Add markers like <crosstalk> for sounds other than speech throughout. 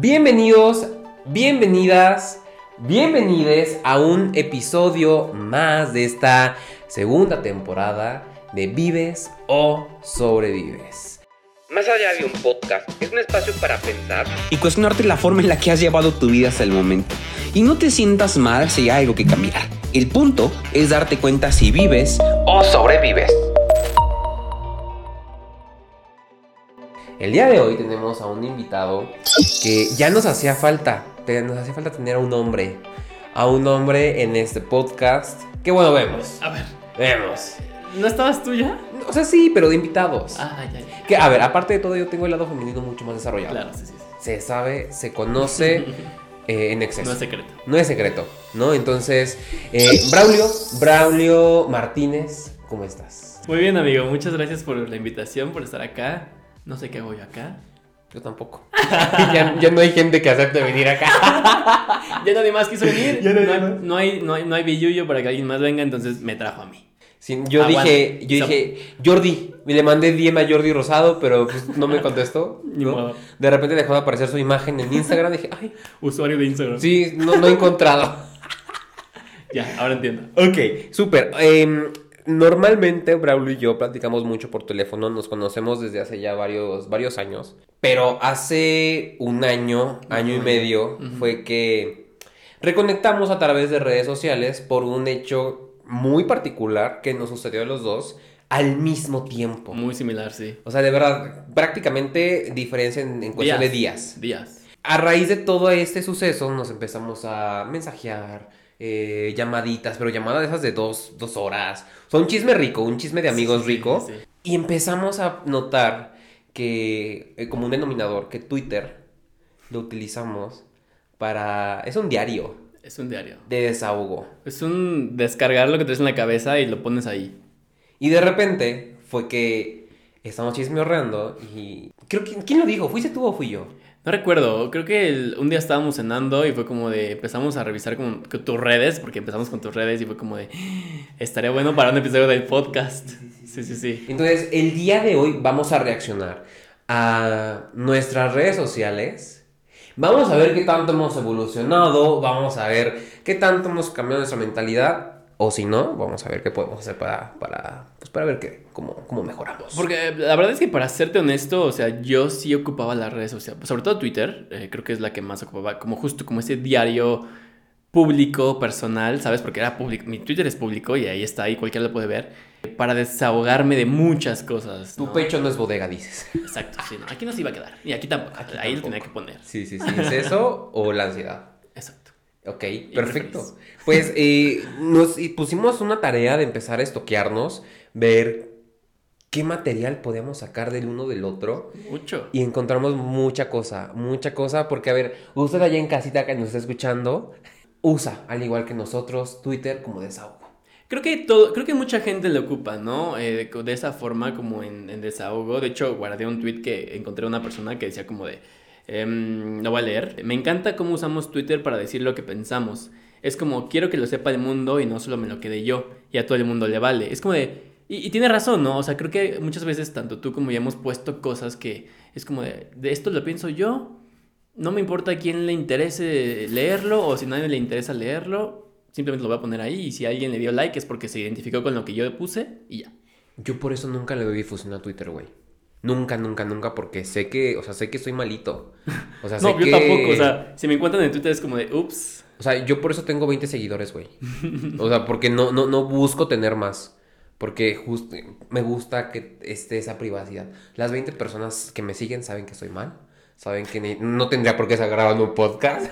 Bienvenidos, bienvenidas, bienvenides a un episodio más de esta segunda temporada de Vives o Sobrevives. Más allá de un podcast, es un espacio para pensar y cuestionarte la forma en la que has llevado tu vida hasta el momento. Y no te sientas mal si hay algo que cambiar. El punto es darte cuenta si vives o sobrevives. El día de hoy tenemos a un invitado que ya nos hacía falta, nos hacía falta tener a un hombre, a un hombre en este podcast. Que bueno, vemos. A ver, Vemos. ¿no estabas tú ya? O sea, sí, pero de invitados. Ah, ya, ya. Que, a ver, aparte de todo, yo tengo el lado femenino mucho más desarrollado. Claro, sí, sí. sí. Se sabe, se conoce <laughs> eh, en exceso. No es secreto. No es secreto, ¿no? Entonces, eh, Braulio, Braulio Martínez, ¿cómo estás? Muy bien, amigo. Muchas gracias por la invitación, por estar acá. No sé qué hago yo acá. Yo tampoco. <laughs> ya, ya no hay gente que acepte venir acá. <laughs> Ya nadie más quiso venir. Ya no, no, hay, no. hay, no hay, no hay billuyo para que alguien más venga, entonces me trajo a mí. Sí, yo Aguanta. dije, yo dije, Jordi, y le mandé DM a Jordi Rosado, pero pues, no me contestó. <laughs> Ni ¿no? modo. De repente dejó de aparecer su imagen en Instagram. Dije, ay, Usuario de Instagram. sí, no, no he encontrado. Ya, ahora entiendo. Ok, súper. Em, normalmente Braulio y yo platicamos mucho por teléfono, nos conocemos desde hace ya varios, varios años, pero hace un año, año y medio, fue que reconectamos a través de redes sociales por un hecho muy particular que nos sucedió a los dos al mismo tiempo. Muy similar, sí. O sea, de verdad, prácticamente diferencia en, en cuestión de días. Días. A raíz de todo este suceso nos empezamos a mensajear, eh, llamaditas, pero llamadas de esas de dos, dos horas. O sea, un chisme rico, un chisme de amigos Sí, rico. sí. Y empezamos a notar que, eh, como un denominador, que Twitter lo utilizamos para... Es un diario Es un diario. de desahogo. Es un descargar lo que traes en la cabeza y lo pones ahí. Y de repente fue que estamos chismeorreando y... Creo que... ¿Quién lo dijo? ¿Fuiste tú o fui yo? No recuerdo, creo que el- un día estábamos cenando y fue como de, empezamos a revisar como que tus redes, porque empezamos con tus redes y fue como de, estaría bueno para un episodio del podcast. Sí, sí, sí. Entonces, el día de hoy vamos a reaccionar a nuestras redes sociales. Vamos a ver qué tanto hemos evolucionado, vamos a ver qué tanto hemos cambiado nuestra mentalidad. O si no, vamos a ver qué podemos hacer para, para, pues para ver qué, cómo, cómo mejoramos. Porque la verdad es que para serte honesto, o sea, yo sí ocupaba las redes sociales, sobre todo Twitter, eh, creo que es la que más ocupaba, como justo como ese diario público, personal, ¿sabes? Porque era público, mi Twitter es público y ahí está, ahí cualquiera lo puede ver, para desahogarme de muchas cosas. tu pecho no es bodega, dices. Exacto, sí, no, aquí no se iba a quedar, y aquí tampoco, Aquí ahí lo tenía que poner. Sí, sí, sí. ¿Es eso o la ansiedad? Exacto. Ok, Y perfecto. Pues eh, nos y pusimos una tarea de empezar a estoquearnos, ver qué material podíamos sacar del uno del otro. Mucho. Y encontramos mucha cosa, mucha cosa, porque a ver, usted allá en casita que nos está escuchando, usa, al igual que nosotros, Twitter como desahogo. Creo que todo, creo que mucha gente lo ocupa, ¿no? Eh, de, de esa forma como en, en desahogo. De hecho, guardé un tweet que encontré una persona que decía como de, em, lo voy a leer. Me encanta cómo usamos Twitter para decir lo que pensamos. Es como, quiero que lo sepa el mundo y no solo me lo quede yo. Y a todo el mundo le vale. Es como de, y, y tiene razón, ¿no? O sea, creo que muchas veces tanto tú como yo hemos puesto cosas que es como de, de esto lo pienso yo. No me importa a quién le interese leerlo o si a nadie le interesa leerlo, simplemente lo voy a poner ahí y si alguien le dio like es porque se identificó con lo que yo puse y ya. Yo por eso nunca le doy difusión a Twitter, güey. Nunca, nunca, nunca, porque sé que, o sea, sé que soy malito. O sea, <laughs> sé No, yo que- tampoco, o sea, si me encuentran en Twitter es como de, ups, O sea, yo por eso tengo 20 seguidores, güey. O sea, porque no, no, no busco tener más. Porque justo me gusta que esté esa privacidad. Las 20 personas que me siguen saben que soy mal. Saben que ni- no tendría por qué estar grabando un podcast.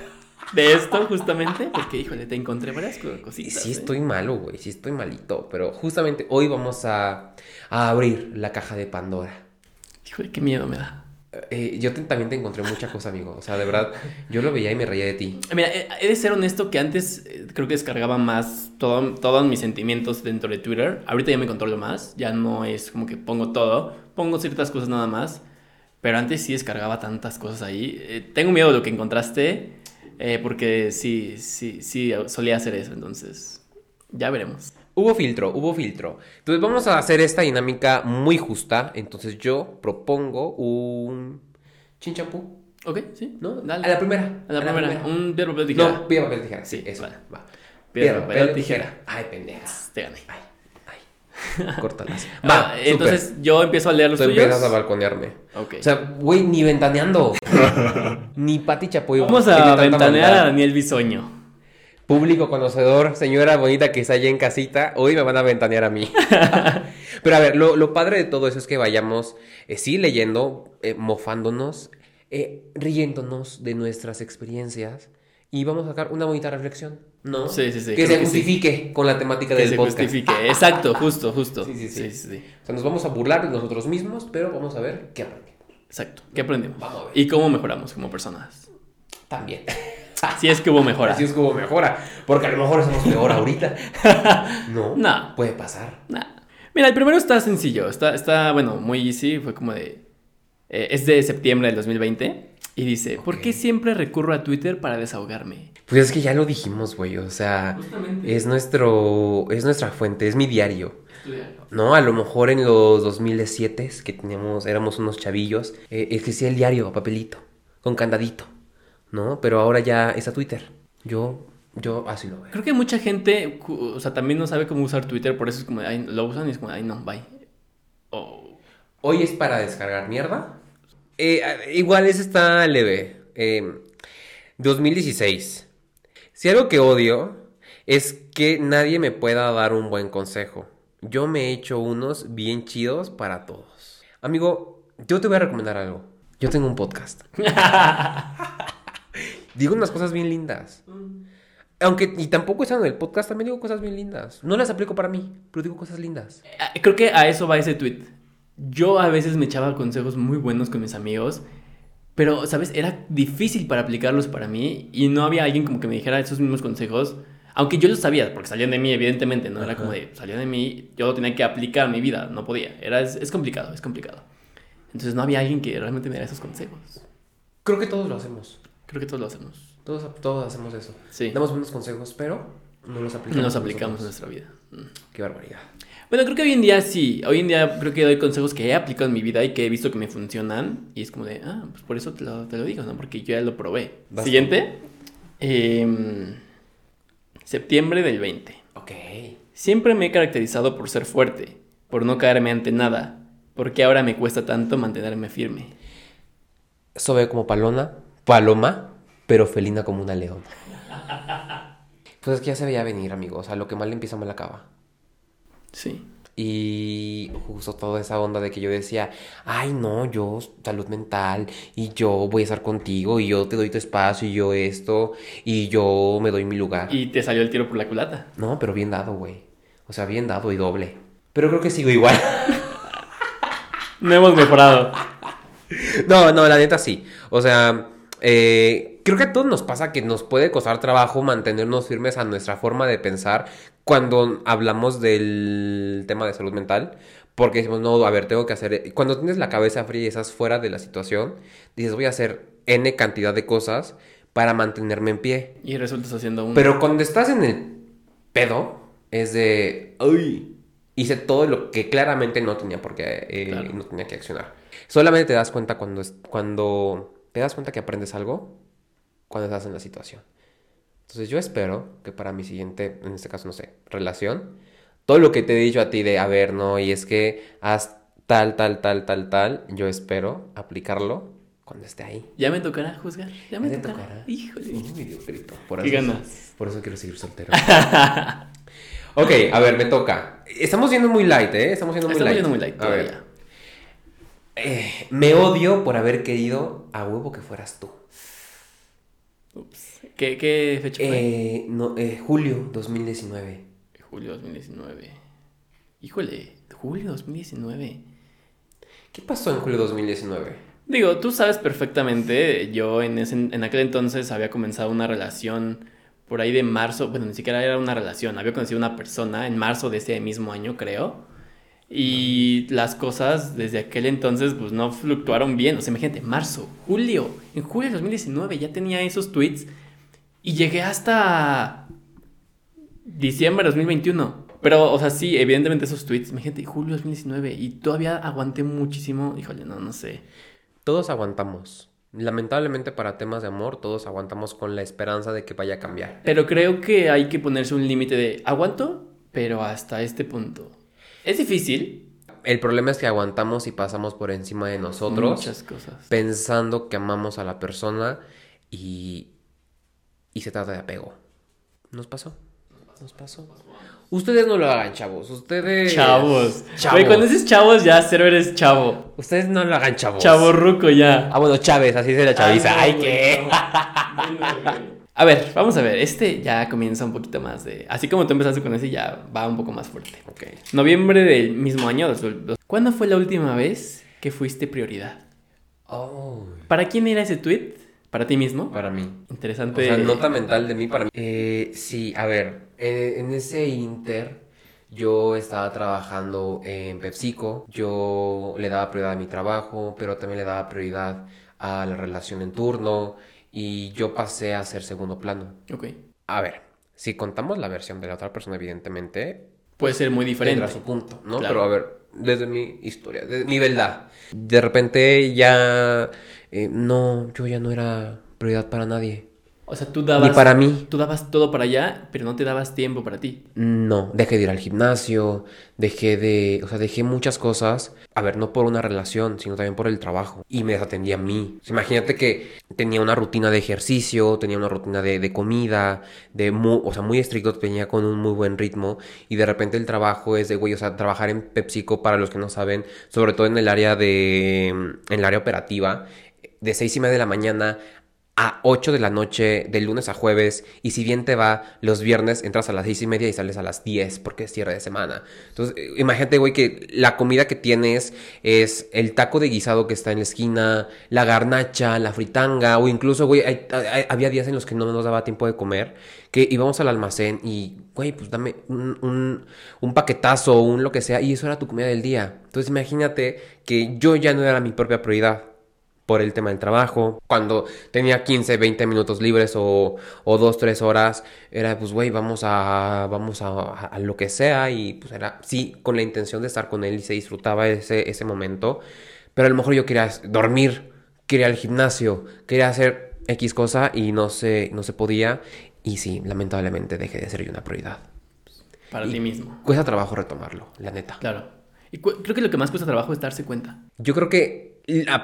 de esto justamente, porque híjole, te encontré varias cositas. sí ¿eh? estoy malo, güey. Sí estoy malito. Pero justamente hoy vamos a, a abrir la caja de Pandora. Híjole, qué miedo me da. Eh, yo te- también te encontré mucha cosa, amigo. O sea, de verdad, yo lo veía y me reía de ti. Mira, eh, he de ser honesto que antes eh, creo que descargaba más todo- todos mis sentimientos dentro de Twitter. Ahorita ya me controlo más, ya no es como que pongo todo, pongo ciertas cosas nada más. Pero antes sí descargaba tantas cosas ahí. Eh, tengo miedo de lo que encontraste, eh, porque sí, sí, sí, solía hacer eso, entonces ya veremos. Hubo filtro, hubo filtro. Entonces vamos a hacer esta dinámica muy justa. Entonces yo propongo un chinchampú. Ok, sí. ¿No? Dale. A la primera. A la primera. Un piedra, papel, tijera. No, piedra, papel, tijera. Sí, Sí, eso. vale. Va. Piedra, papel, tijera. Ay, pendeja. Te gané. Ay, ay. <laughs> Córtalas. Va, entonces yo empiezo a leer los Tú tuyos. empiezas a balconearme. Ok. O sea, güey, ni ventaneando. <laughs> ni Pati Chapoy. Vamos a ventanear a. Daniel Bisoño. Público conocedor, señora bonita que está allá en casita, hoy me van a ventanear a mí. <laughs> Pero a ver, lo, lo padre de todo eso es que vayamos, eh, sí, leyendo, eh, mofándonos, eh, riéndonos de nuestras experiencias y vamos a sacar una bonita reflexión, ¿no? Sí, sí, sí, Que se que sí. justifique con la temática Que del se podcast. justifique. Exacto, justo, justo. Sí, sí, sí. sí. O sea, nos vamos a burlar de nosotros mismos, pero vamos a ver qué aprendimos. Exacto. ¿Qué aprendimos? Vamos a ver. Y cómo mejoramos como personas. También. Si es que hubo mejora. Así es como mejora, porque a lo mejor somos peor ahorita. <laughs> No, No. puede pasar. Nah. Mira, el primero está sencillo. Está, está bueno, muy easy. Fue como de. eh, es de septiembre del 2020. Y dice: ¿Por Ok. qué siempre recurro a Twitter para desahogarme? Pues es que ya lo dijimos, güey, o sea, Justamente. es nuestro, es nuestra fuente, es mi diario, ¿no? A lo mejor en los 2007 que teníamos, éramos unos chavillos, eh, existía el diario a papelito, con candadito, ¿no? Pero ahora ya es a Twitter. Yo, yo así lo veo. Creo que mucha gente, o sea, también no sabe cómo usar Twitter. Por eso es como, ay, lo usan y es como, ay, no, bye. O- Hoy es para descargar mierda. Eh, igual ese está leve. Eh, 2016. Si algo que odio es que nadie me pueda dar un buen consejo. Yo me he hecho unos bien chidos para todos. Amigo, yo te voy a recomendar algo. Yo tengo un podcast. <laughs> digo unas cosas bien lindas. Aunque, y tampoco están en el podcast, también digo cosas bien lindas. No las aplico para mí, pero digo cosas lindas. Ah, Creo que a eso va ese tweet. Yo a veces me echaba consejos muy buenos con mis amigos, pero, ¿sabes? Era difícil para aplicarlos para mí y no había alguien como que me dijera esos mismos consejos, aunque yo los sabía, porque salían de mí, evidentemente, no era Ajá. como de, salían de mí, yo lo tenía que aplicar en mi vida, no podía. Era, es, es complicado, es complicado. Entonces no había alguien que realmente me diera esos consejos. Creo que todos lo hacemos. Creo que todos lo hacemos. Todos, todos hacemos eso. Sí. Damos buenos consejos, pero no los aplicamos. No los aplicamos en nuestra vida. Mm. Qué barbaridad. Bueno, creo que hoy en día sí. Hoy en día creo que doy consejos que he aplicado en mi vida y que he visto que me funcionan. Y es como de, ah, pues por eso te lo, te lo digo, ¿no? Porque yo ya lo probé. Siguiente. Em, septiembre del 20. Ok. Siempre me he caracterizado por ser fuerte, por no caerme ante nada. porque ahora me cuesta tanto mantenerme firme? Sobe como palona, paloma, pero felina como una leona. Pues es que ya se veía venir, amigo. O sea, lo que mal empieza, mal acaba. Sí. Y justo toda esa onda de que yo decía, ay no, yo salud mental y yo voy a estar contigo y yo te doy tu espacio y yo esto y yo me doy mi lugar. Y te salió el tiro por la culata. No, pero bien dado, güey. O sea, bien dado y doble. Pero creo que sigo igual. <laughs> No hemos mejorado. <laughs> no, no, la neta sí. O sea, eh, creo que a todos nos pasa que nos puede costar trabajo mantenernos firmes a nuestra forma de pensar cuando hablamos del tema de salud mental. Porque decimos, no, a ver, tengo que hacer... Cuando tienes la cabeza fría y estás fuera de la situación, dices, voy a hacer N cantidad de cosas para mantenerme en pie. Y resultas haciendo un... Pero cuando estás en el pedo, es de, uy, hice todo lo que claramente no tenía por qué, eh, Claro. no tenía que accionar. Solamente te das cuenta cuando, es- cuando te das cuenta que aprendes algo, cuando estás en la situación. Entonces yo espero que para mi siguiente, en este caso, no sé, relación, todo lo que te he dicho a ti de, a ver, no, y es que haz tal, tal, tal, tal, tal, yo espero aplicarlo cuando esté ahí. Ya me tocará juzgar. Ya me tocará. tocará. Híjole. Dios grito. Por Qué eso- ganas. Por eso quiero seguir soltero. <laughs> ok, a ver, me toca. Estamos yendo muy light, ¿eh? Estamos yendo muy Estamos light. yendo muy light A ver. Eh, me odio por haber querido a huevo que fueras tú. Ups. ¿Qué, qué fecha fue? Eh, no, eh, julio 2019. Julio 2019. Híjole, julio 2019. ¿Qué pasó en julio 2019? Digo, tú sabes perfectamente, yo en, ese, en aquel entonces había comenzado una relación por ahí de marzo, bueno, ni siquiera era una relación, había conocido una persona en marzo de ese mismo año, creo. Y las cosas desde aquel entonces pues no fluctuaron bien, o sea, imagínate, marzo, julio, en julio de 2019 ya tenía esos tweets y llegué hasta diciembre de 2021. Pero, o sea, sí, evidentemente esos tweets, imagínate, julio de 2019 y todavía aguanté muchísimo, híjole, no, no sé. Todos aguantamos. Lamentablemente para temas de amor todos aguantamos con la esperanza de que vaya a cambiar. Pero creo que hay que ponerse un límite de aguanto, pero hasta este punto. Es difícil. El problema es que aguantamos y pasamos por encima de nosotros Muchas cosas. pensando que amamos a la persona y, y se trata de apego. Nos pasó. Nos pasó. Ustedes no lo hagan, chavos. Ustedes... Chavos. Chavos. Güey, cuando dices chavos ya cero eres chavo. Ustedes no lo hagan, chavos. Chavo ruco ya. Ah, bueno, Chávez, así se la chaviza. Ay, qué. <laughs> A ver, vamos a ver. Este ya comienza un poquito más de. Así como tú empezaste con ese, ya va un poco más fuerte. Ok. Noviembre del mismo año. dos- dos- ¿Cuándo fue la última vez que fuiste prioridad? Oh. ¿Para quién era ese tweet? ¿Para ti mismo? Para mí. Interesante. O sea, nota mental de mí para mí. Eh, sí, a ver, eh, en ese inter yo estaba trabajando en PepsiCo, yo le daba prioridad a mi trabajo, pero también le daba prioridad a la relación en turno y yo pasé a ser segundo plano. Ok. A ver, si contamos la versión de la otra persona, evidentemente, Puede ser muy diferente. tendrá su punto, ¿no? Claro. Pero a ver, desde mi historia, desde mi verdad, de repente ya, eh, no, yo ya no era prioridad para nadie. O sea, tú dabas. Ni para mí. Tú dabas todo para allá, pero no te dabas tiempo para ti. No, dejé de ir al gimnasio, dejé de, o sea, dejé muchas cosas, a ver, no por una relación, sino también por el trabajo. Y me desatendí a mí. O sea, imagínate que tenía una rutina de ejercicio, tenía una rutina de, de comida, de mu- o sea, muy estricto, tenía con un muy buen ritmo. Y de repente el trabajo es de, güey, o sea, trabajar en PepsiCo, para los que no saben, sobre todo en el área de, en el área operativa, de seis y media de la mañana a 8 de la noche, de lunes a jueves, y si bien te va, los viernes entras a las 6 y media y sales a las 10 porque es cierre de semana. Entonces, eh, imagínate, güey, que la comida que tienes es el taco de guisado que está en la esquina, la garnacha, la fritanga, o incluso, güey, había días en los que no nos daba tiempo de comer, que íbamos al almacén y, güey, pues dame un, un, un paquetazo, un lo que sea, y eso era tu comida del día. Entonces, imagínate que yo ya no era mi propia prioridad por el tema del trabajo. Cuando tenía 15, 20 minutos libres o, o 2, 3 horas, era pues, güey, vamos a, vamos a, a lo que sea. Y pues era, sí, con la intención de estar con él y se disfrutaba ese, ese momento. Pero a lo mejor yo quería dormir, quería ir al gimnasio, quería hacer X cosa y no se, no se podía. Y sí, lamentablemente dejé de ser yo una prioridad. Para Y- ti mismo. Cuesta trabajo retomarlo, la neta. Claro. Y creo que lo que más cuesta trabajo es darse cuenta. Yo creo que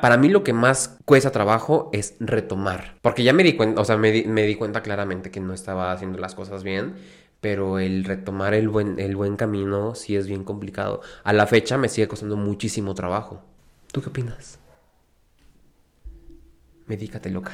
para mí lo que más cuesta trabajo es retomar. Porque ya me di cuenta, o sea, me di, me di cuenta claramente que no estaba haciendo las cosas bien. Pero el retomar el buen, el buen camino sí es bien complicado. A la fecha me sigue costando muchísimo trabajo. ¿Tú qué opinas? Medícate loca.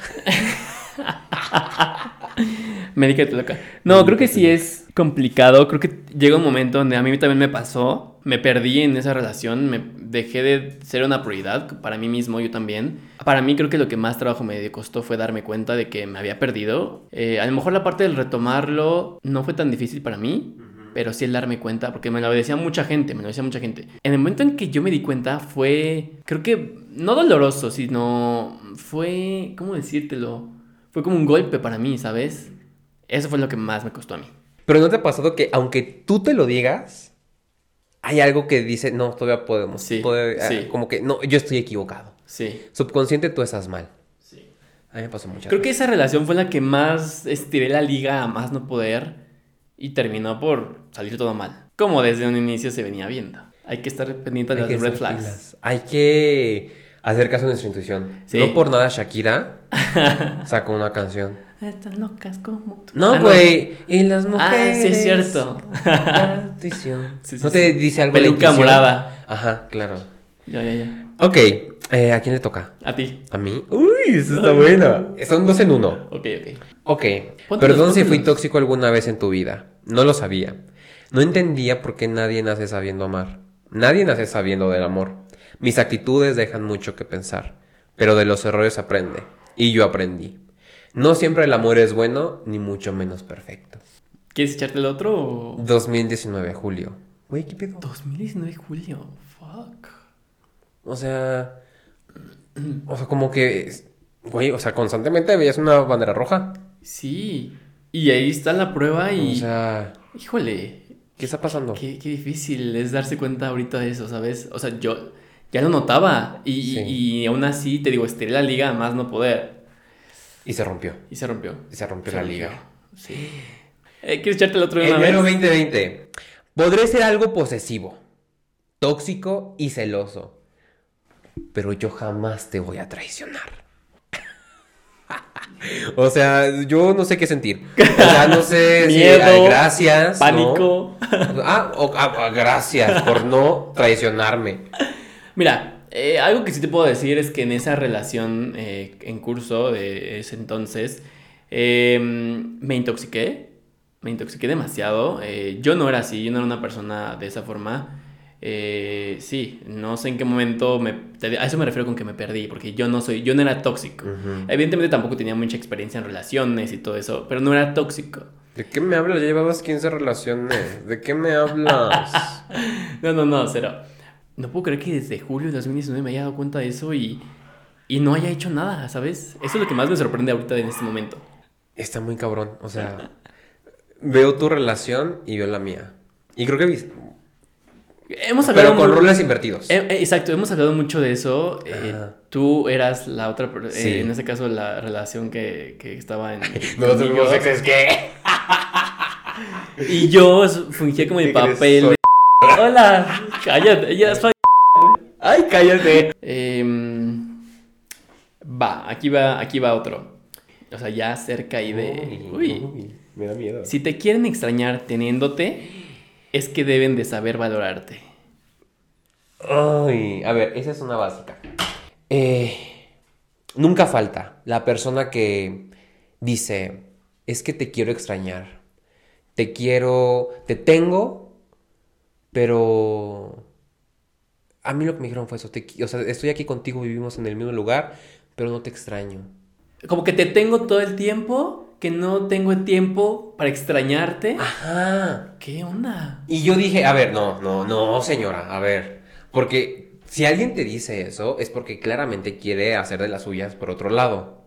<laughs> Medícate loca. No, creo que sí es complicado. Creo que llega un momento donde a mí también me pasó. Me perdí en esa relación. Me dejé de ser una prioridad para mí mismo, yo también. Para mí creo que lo que más trabajo me costó fue darme cuenta de que me había perdido. Eh, a lo mejor la parte del retomarlo no fue tan difícil para mí. Pero sí el darme cuenta, porque me lo decía mucha gente, me lo decía mucha gente. En el momento en que yo me di cuenta fue, creo que, no doloroso, sino fue, ¿cómo decírtelo? Fue como un golpe para mí, ¿sabes? Eso fue lo que más me costó a mí. Pero ¿no te ha pasado que aunque tú te lo digas, hay algo que dice, no, todavía podemos. Sí, ah, sí. Como que, no, yo estoy equivocado. Sí. Subconsciente tú estás mal. sí. A mí me pasó muchas Creo que esa relación fue la que más estiré la liga a más no poder y terminó por salir todo mal. Como desde un inicio se venía viendo. Hay que estar pendiente de Hay las red flags. Hay que hacer caso a nuestra intuición. Sí. No por nada Shakira <laughs> sacó una canción. Están locas como tú. No, Ah, güey. Y las mujeres. Ah, sí, es cierto. <laughs> la intuición. Sí, sí, ¿No te dice algo Peluca morada. Ajá, claro. Ya, ya, ya. Ok. eh, ¿A quién le toca? A ti. ¿A mí? Uy, eso está bueno. Son dos en uno. Ok, ok. Ok. Póntelos, Perdón si fui tóxico alguna vez en tu vida. No lo sabía. No entendía por qué nadie nace sabiendo amar. Nadie nace sabiendo del amor. Mis actitudes dejan mucho que pensar. Pero de los errores aprende. Y yo aprendí. No siempre el amor es bueno, ni mucho menos perfecto. ¿Quieres echarte el otro o...? 2019, julio. Güey, ¿qué pedo? 2019 julio. Fuck. O sea... O sea, como que... Güey, o sea, constantemente veías una bandera roja. Sí. Y ahí está la prueba y... O sea... Híjole. ¿Qué está pasando? Qué, qué difícil es darse cuenta ahorita de eso, ¿sabes? O sea, yo... ya lo notaba. Y, Sí. y aún así, te digo, estiré la liga a más no poder. Y se rompió. Y se rompió. Y se rompió Se la rompió. liga. Sí. Eh, ¿Quieres echarte el otro de una vez? 2020. Podré ser algo posesivo, tóxico y celoso. Pero yo jamás te voy a traicionar. <laughs> o sea, yo no sé qué sentir. O sea, no sé <laughs> si Miedo, ay, gracias. ¿no? Pánico. Ah, o- ah, ah, gracias por no traicionarme. Mira, eh, algo que sí te puedo decir es que en esa relación eh, en curso de ese entonces, eh, me intoxiqué, me intoxiqué demasiado. eh, yo no era así, yo no era una persona de esa forma. Sí, no sé en qué momento me, a eso me refiero con que me perdí, porque yo no soy, yo no era tóxico. Evidentemente tampoco tenía mucha experiencia en relaciones y todo eso, pero no era tóxico. ¿De qué me hablas? Ya llevabas 15 relaciones. ¿De qué me hablas? <laughs> No, no, no, cero. No puedo creer que desde julio de 2019 me haya dado cuenta de eso y, y no haya hecho nada, ¿sabes? Eso es lo que más me sorprende ahorita en este momento. Está muy cabrón. O sea, veo tu relación y veo la mía. Y creo que Hemos hablado Pero con roles invertidos. Eh, eh, exacto, hemos hablado mucho de eso. eh, tú eras la otra, Sí. en este caso la relación que, que estaba en... <laughs> Nosotros conmigo. fuimos exes, ¿qué? <laughs> Y yo fungía como el papel. Hola, cállate, ya soy... <laughs> Ay, cállate. Em, va, aquí va, aquí va otro. O sea, ya cerca ahí de... Uy. me da miedo. Si te quieren extrañar teniéndote, es que deben de saber valorarte. Ay, a ver, esa es una básica. Eh, nunca falta la persona que dice, es que te quiero extrañar. Te quiero, te tengo, pero... A mí lo que me dijeron fue eso. te o sea, estoy aquí contigo, vivimos en el mismo lugar, pero no te extraño. Como que te tengo todo el tiempo, que no tengo el tiempo para extrañarte. Ajá. ¿Qué onda? Y yo dije, a ver, no, no, no, señora, a ver. Porque si alguien te dice eso, es porque claramente quiere hacer de las suyas por otro lado.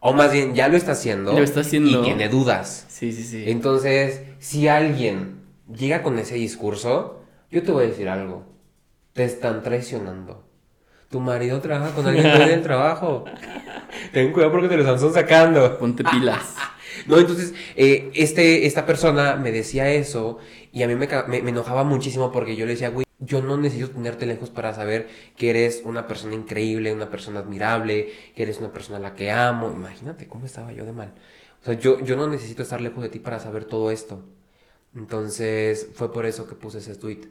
O más bien, ya lo está haciendo. Lo está haciendo. Y tiene dudas. Sí, sí, sí. Entonces, si alguien llega con ese discurso, yo te voy a decir algo. Te están traicionando. Tu marido trabaja con alguien dueño del trabajo. <laughs> Ten cuidado porque te lo están sacando. Ponte pilas. <laughs> No, entonces, eh, este, esta persona me decía eso y a mí me- me enojaba muchísimo porque yo le decía, güey, yo no necesito tenerte lejos para saber que eres una persona increíble, una persona admirable, que eres una persona a la que amo. Imagínate cómo estaba yo de mal. O sea, yo, yo no necesito estar lejos de ti para saber todo esto. Entonces, fue por eso que puse ese tweet.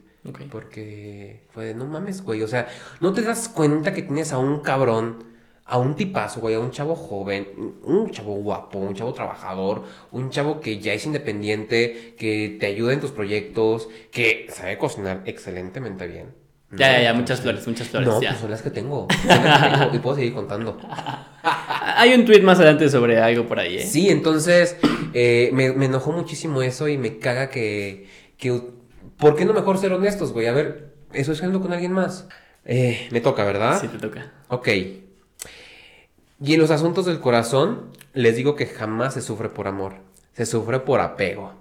Porque fue de, no mames, güey. O sea, ¿no te das cuenta que tienes a un cabrón, a un tipazo, güey, a un chavo joven, un chavo guapo, un chavo trabajador, un chavo que ya es independiente, que te ayuda en tus proyectos, que sabe cocinar excelentemente bien? Ya, ya, ya, muchas flores, muchas flores. No, ya. pues son las que tengo. Son las que tengo y puedo seguir contando. <laughs> Hay un tweet más adelante sobre algo por ahí, ¿eh? Sí, entonces eh, me, me enojó muchísimo eso y me caga que, que... ¿Por qué no mejor ser honestos, güey? A ver, eso es con alguien más. Eh, me toca, ¿verdad? Sí, te toca. Ok. Y en los asuntos del corazón, les digo que jamás se sufre por amor. Se sufre por apego.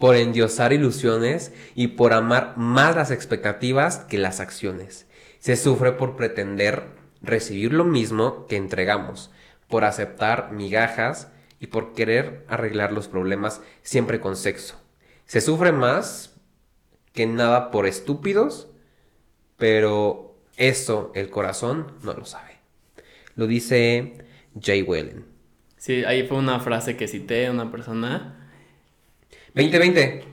Por endiosar ilusiones y por amar más las expectativas que las acciones. Se sufre por pretender recibir lo mismo que entregamos. Por aceptar migajas y por querer arreglar los problemas siempre con sexo. Se sufre más que nada por estúpidos, pero eso el corazón no lo sabe. Lo dice Jay Whalen. Sí, ahí fue una frase que cité a una persona. 2020,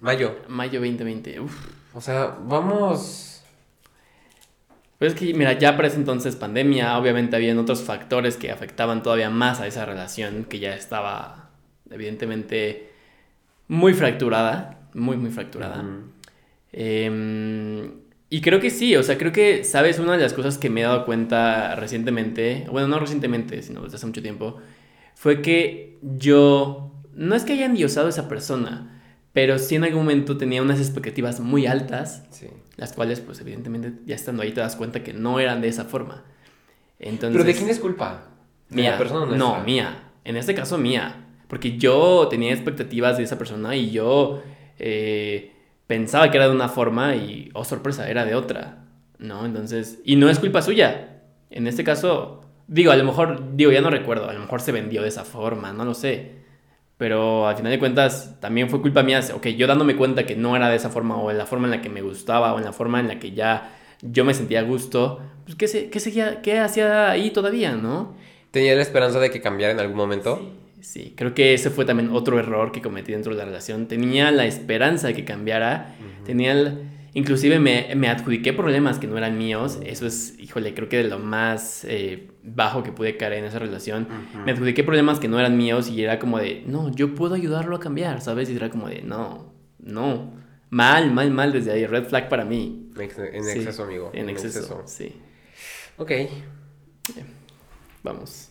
mayo. Mayo 2020. Uf. O sea, vamos. Pues es que, mira, ya para ese entonces pandemia, obviamente habían otros factores que afectaban todavía más a esa relación, que ya estaba, evidentemente, muy fracturada, muy, muy fracturada. Em, y creo que sí, o sea, creo que, ¿sabes? Una de las cosas que me he dado cuenta recientemente, bueno, no recientemente, sino desde hace mucho tiempo, fue que yo, no es que haya endiosado a esa persona, pero sí en algún momento tenía unas expectativas muy altas sí. las cuales, pues evidentemente, ya estando ahí te das cuenta que no eran de esa forma. Entonces, Pero ¿de quién es culpa? ¿De Mía. la persona no, nuestra? mía. En este caso, mía. Porque yo tenía expectativas de esa persona y yo eh, pensaba que era de una forma y, oh sorpresa, era de otra. ¿no? Entonces, y no es culpa suya. En este caso, digo, a lo mejor, digo, ya no recuerdo, a lo mejor se vendió de esa forma, no lo sé. Pero al final de cuentas, también fue culpa mía, ok, yo dándome cuenta que no era de esa forma, o en la forma en la que me gustaba, o en la forma en la que ya yo me sentía a gusto, pues ¿qué, se, qué, seguía, qué hacía ahí todavía, no? ¿Tenía la esperanza de que cambiara en algún momento? Sí, creo que ese fue también otro error que cometí dentro de la relación. Tenía la esperanza de que cambiara, tenía el, inclusive me, me, adjudiqué problemas que no eran míos. Eso es, híjole, creo que de lo más eh, bajo que pude caer en esa relación. Me adjudiqué problemas que no eran míos y era como de, no, yo puedo ayudarlo a cambiar, ¿sabes? Y era como de, no, no. Mal, mal, mal desde ahí. Red flag para mí. En exceso, amigo. En, exceso, sí. Ok. Vamos.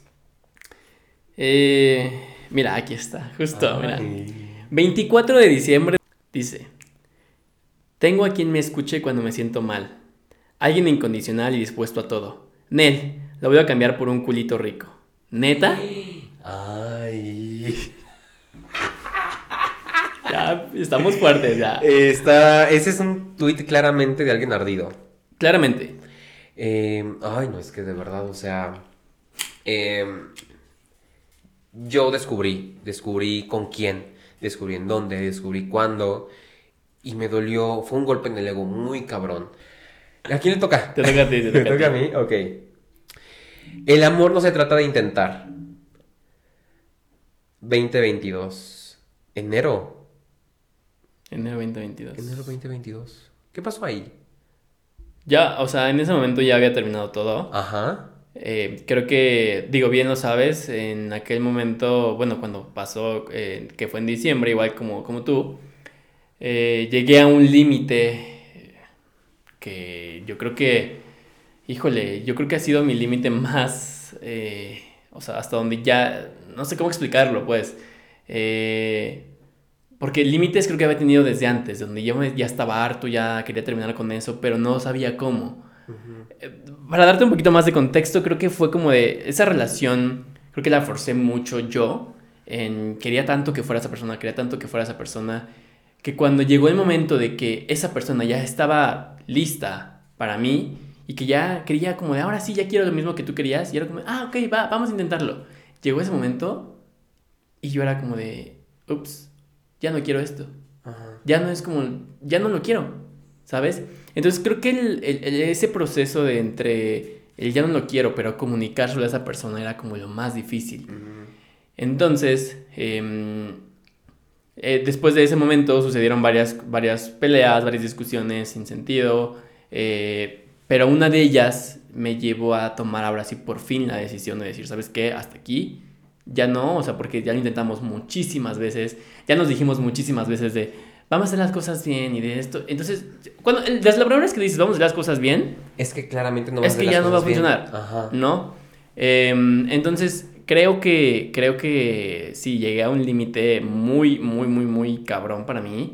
Eh, mira, aquí está, justo, mira. 24 de diciembre dice, tengo a quien me escuche cuando me siento mal. Alguien incondicional y dispuesto a todo. Nel, lo voy a cambiar por un culito rico. ¿Neta? Ay. <laughs> Ya, estamos fuertes, ya. Está, ese es un tuit claramente de alguien ardido. Claramente. Eh, ay, no, es que de verdad, o sea... Eh, yo descubrí, descubrí con quién, descubrí en dónde, descubrí cuándo. Y me dolió, fue un golpe en el ego muy cabrón. ¿A quién le toca? Te toca a ti, te toca, <laughs> ¿Me toca a, mí? Ok. El amor no se trata de intentar. 2022. Enero. Enero 2022. Enero 2022. ¿Qué pasó ahí? Ya, o sea, en ese momento ya había terminado todo. Ajá. Eh, creo que, digo, bien lo sabes, en aquel momento, bueno, cuando pasó, eh, que fue en diciembre, igual como, como tú, eh, llegué a un límite que yo creo que, híjole, yo creo que ha sido mi límite más, o sea, hasta donde ya, no sé cómo explicarlo, pues, porque límites creo que había tenido desde antes, donde yo ya estaba harto, ya quería terminar con eso, pero no sabía cómo. Para darte un poquito más de contexto, creo que fue como de esa relación, creo que la forcé mucho yo. En, quería tanto que fuera esa persona, quería tanto que fuera esa persona, que cuando llegó el momento de que esa persona ya estaba lista para mí y que ya quería como de ahora sí, ya quiero lo mismo que tú querías, y era como, ah, ok, va, vamos a intentarlo. Llegó ese momento y yo era como de, ups, ya no quiero esto. Ya no es como, ya no lo quiero, ¿sabes? Entonces creo que ese proceso de entre el ya no lo quiero, pero comunicárselo a esa persona era como lo más difícil. Entonces, em, eh, después de ese momento sucedieron varias, varias peleas, varias discusiones sin sentido, eh, pero una de ellas me llevó a tomar ahora sí por fin la decisión de decir, ¿sabes qué? Hasta aquí, ya no, o sea, porque ya lo intentamos muchísimas veces, ya nos dijimos muchísimas veces de vamos a hacer las cosas bien y de esto. Entonces, cuando las palabras que dices, vamos a hacer las cosas bien, es que claramente no va es que ya no va a funcionar, Ajá. ¿no? Em, entonces, creo que, creo que sí, llegué a un límite muy, muy, muy, muy cabrón para mí.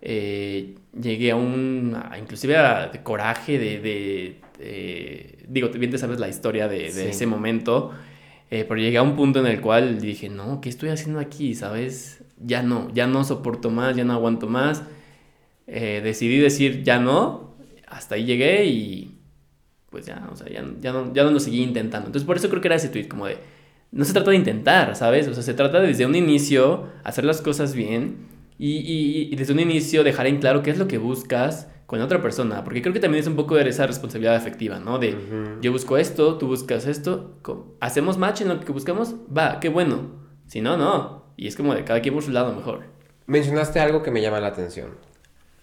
Eh, llegué a un, inclusive a de coraje, de, de, digo, bien te sabes la historia de, ese momento, eh, pero llegué a un punto en el cual dije, no, ¿qué estoy haciendo aquí? ¿Sabes? ya no, ya no soporto más, ya no aguanto más. Eh, decidí decir ya no, hasta ahí llegué y pues ya, o sea, ya, ya, no, ya no lo seguí intentando. Entonces por eso creo que era ese tweet como de, no se trata de intentar, ¿sabes? O sea, se trata de desde un inicio hacer las cosas bien y, y, desde un inicio dejar en claro qué es lo que buscas con la otra persona, porque creo que también es un poco de esa responsabilidad afectiva, ¿no? De yo busco esto, tú buscas esto, hacemos match en lo que buscamos, va, qué bueno. Si no, no, y es como de cada quien por su lado mejor. Mencionaste algo que me llama la atención.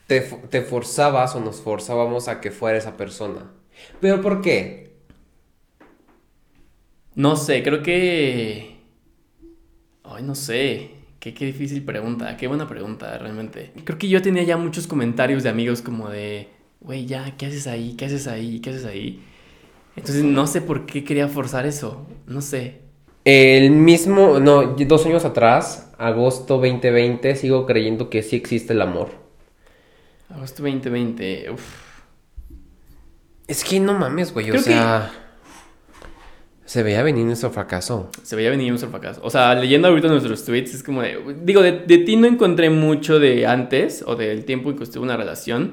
Te, te forzabas o nos forzábamos a que fuera esa persona. ¿Pero por qué? No sé, creo que... Ay, no sé. Qué, qué difícil pregunta. Qué buena pregunta, realmente. Creo que yo tenía ya muchos comentarios de amigos como de... Güey, ya, ¿qué haces ahí? ¿Qué haces ahí? ¿Qué haces ahí? Entonces no sé por qué quería forzar eso. No sé. El mismo, no, dos años atrás, agosto 2020, sigo creyendo que sí existe el amor. Agosto 2020, uff. Es que no mames, güey, o sea... Se veía venir nuestro fracaso. Se veía venir nuestro fracaso. O sea, leyendo ahorita nuestros tweets, es como de... Digo, de, ti no encontré mucho de antes, o del tiempo en que estuve una relación.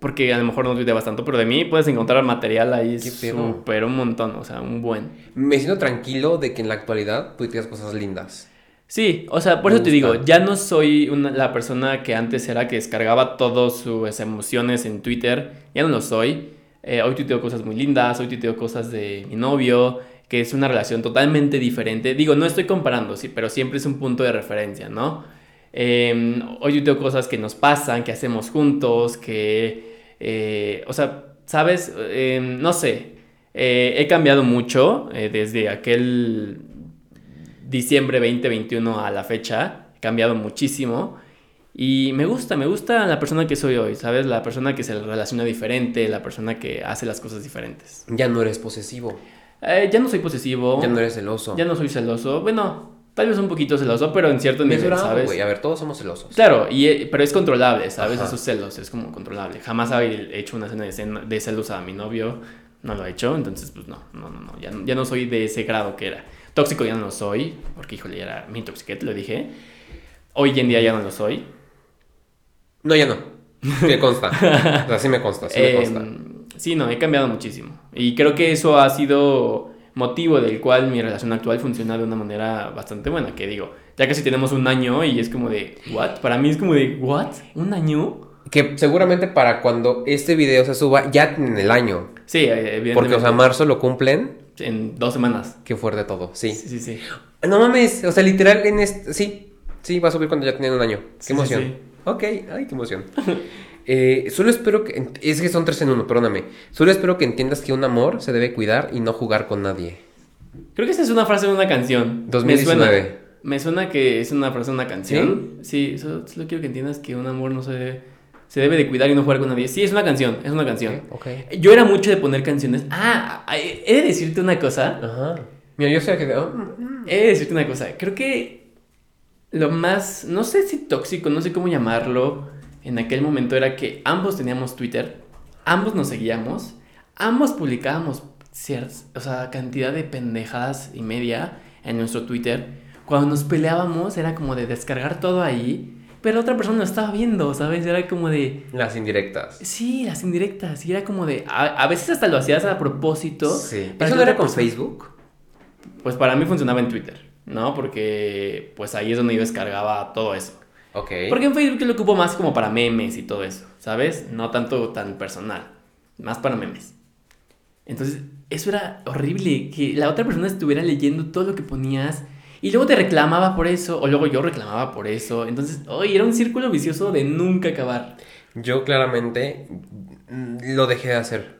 porque a lo mejor no tuiteabas tanto, pero de mí puedes encontrar material ahí súper un montón, o sea, un buen. Me siento tranquilo de que en la actualidad tuiteas cosas lindas. Sí, o sea, por Me eso te digo, gusta. ya no soy una- la persona que antes era que descargaba todas sus emociones en Twitter, ya no lo soy. Eh, hoy tuiteo cosas muy lindas, hoy tuiteo cosas de mi novio, que es una relación totalmente diferente. Digo, no estoy comparando, sí, pero siempre es un punto de referencia, ¿no? Eh, hoy tuiteo cosas que nos pasan, que hacemos juntos, que, eh, o sea, ¿sabes? Eh, no sé, eh, he cambiado mucho eh, desde aquel diciembre 2021 a la fecha. He cambiado muchísimo. Y me gusta, me gusta la persona que soy hoy, ¿sabes? La persona que se relaciona diferente, la persona que hace las cosas diferentes. Ya no eres posesivo. Eh, ya no soy posesivo. Ya no eres celoso. ya no soy celoso. Bueno, tal vez un poquito celoso, pero en cierto nivel, Mesurado, ¿sabes? güey. A ver, todos somos celosos. Claro, y, eh, pero es controlable, ¿sabes? Ajá. Esos celos, es como controlable. Jamás he hecho una escena de, celos a mi novio, no lo he hecho, entonces pues no, no, no, no, ya, no- ya no soy de ese grado que era. Tóxico ya no lo soy, porque híjole, ya era mi toxiquet, lo dije. Hoy en día ya no lo soy. No, ya no. Me consta. o sea, sí me consta, sí me Eh, consta. sí, no, he cambiado muchísimo. Y creo que eso ha sido motivo del cual mi relación actual funciona de una manera bastante buena. Que digo, ya casi tenemos un año y es como de, ¿what? Para mí es como de, ¿what? ¿Un año? Que seguramente para cuando este video se suba, ya en el año. Sí, eh, evidentemente. Porque, o sea, marzo lo cumplen. En dos semanas. Qué fuerte todo, sí. Sí, sí, sí. No mames, o sea, literal en este... Sí, sí, va a subir cuando ya tienen un año. Qué Sí, sí, emoción. sí. Ok, ay, qué emoción. Eh, solo espero que... Es que son tres en uno, perdóname. Solo espero que entiendas que un amor se debe cuidar y no jugar con nadie. Creo que esa es una frase de una canción. 2019. Me suena, me suena que es una frase de una canción. Sí, solo, solo quiero que entiendas que un amor no se debe, se debe de cuidar y no jugar con nadie. Sí, es una canción, es una canción. Ok. Yo era mucho de poner canciones. Ah, he de decirte una cosa. Ajá. Mira, yo sé que... oh, mm, He de decirte una cosa. Creo que lo más, no sé si tóxico, no sé cómo llamarlo, en aquel momento era que ambos teníamos Twitter, ambos nos seguíamos, ambos publicábamos ciertas, o sea, cantidad de pendejadas y media en nuestro Twitter. Cuando nos peleábamos era como de descargar todo ahí, pero otra persona lo estaba viendo, ¿sabes? Era como de... Las indirectas. Sí, las indirectas. Y era como de. A, a veces hasta lo hacías a propósito. Sí. ¿Eso no era con persona- Facebook? Pues para mí funcionaba en Twitter, ¿no? Porque pues ahí es donde yo descargaba todo eso. Ok. Porque en Facebook lo ocupo más como para memes y todo eso, ¿sabes? No tanto tan personal, más para memes. Entonces, eso era horrible, que la otra persona estuviera leyendo todo lo que ponías y luego te reclamaba por eso, o luego yo reclamaba por eso. Entonces, oye, era un círculo vicioso de nunca acabar. Yo claramente mm, lo dejé de hacer.